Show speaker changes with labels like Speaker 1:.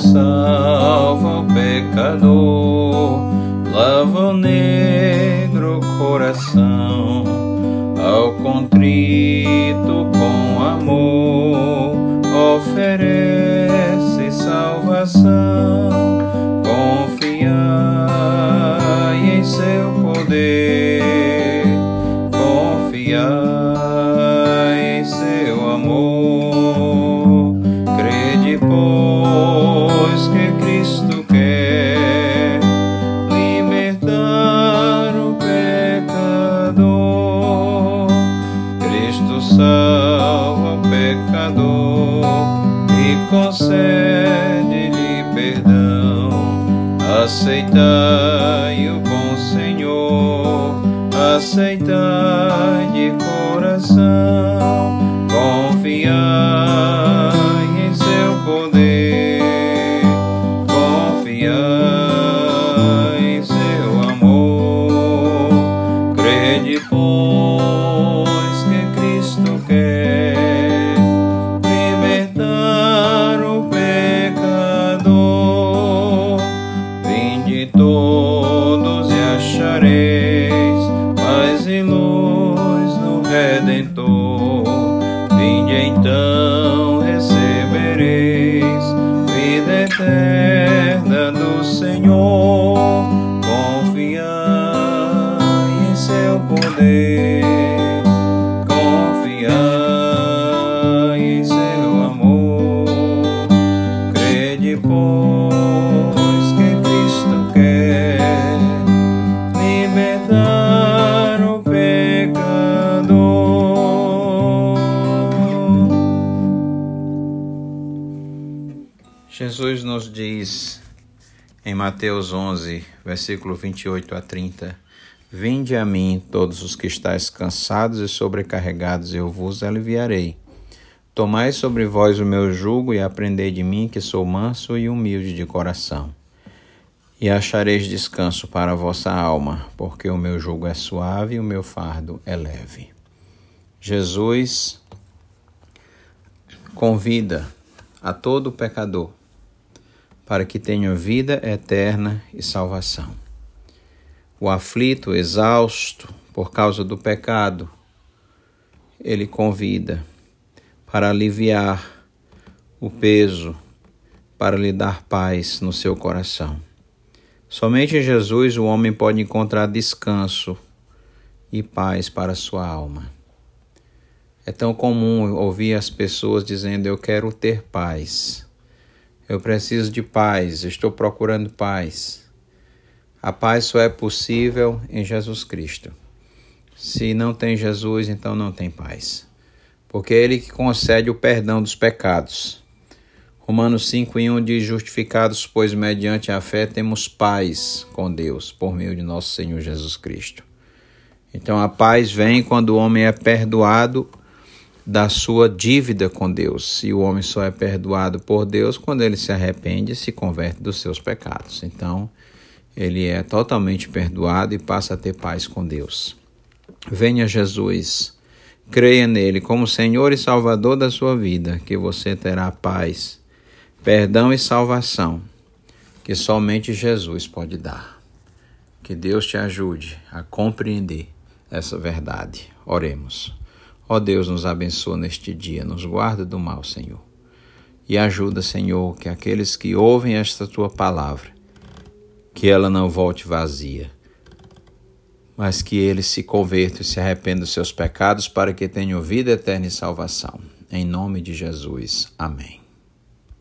Speaker 1: salva o pecador, lava o negro coração, ao contrito com amor, oferece salvação, confiai em seu poder, confiai. Salva pecador e concede-lhe perdão. Aceitai o bom Senhor, aceitai de coração, confiai eterna do Senhor. Confiai em seu poder, Jesus nos diz em Mateus 11, versículo 28 a 30: Vinde a mim, todos os que estáis cansados e sobrecarregados, eu vos aliviarei. Tomai sobre vós o meu jugo e aprendei de mim, que sou manso e humilde de coração. E achareis descanso para a vossa alma, porque o meu jugo é suave e o meu fardo é leve. Jesus convida a todo pecador para que tenha vida eterna e salvação. O aflito, exausto por causa do pecado, ele convida para aliviar o peso, para lhe dar paz no seu coração. Somente em Jesus o homem pode encontrar descanso e paz para sua alma. É tão comum ouvir as pessoas dizendo: Eu quero ter paz. Eu preciso de paz, estou procurando paz. A paz só é possível em Jesus Cristo. Se não tem Jesus, então não tem paz. Porque é Ele que concede o perdão dos pecados. Romanos 5 em 1 diz: Justificados, pois mediante a fé temos paz com Deus, por meio de nosso Senhor Jesus Cristo. Então a paz vem quando o homem é perdoado da sua dívida com Deus. E o homem só é perdoado por Deus quando ele se arrepende e se converte dos seus pecados. Então, ele é totalmente perdoado e passa a ter paz com Deus. Venha Jesus, creia nele como Senhor e Salvador da sua vida, que você terá paz, perdão e salvação, que somente Jesus pode dar. Que Deus te ajude a compreender essa verdade. Oremos. Ó Deus, nos abençoa neste dia, nos guarda do mal, Senhor. E ajuda, Senhor, que aqueles que ouvem esta tua palavra, que ela não volte vazia, mas que eles se convertam e se arrependam dos seus pecados para que tenham vida eterna e salvação. Em nome de Jesus. Amém.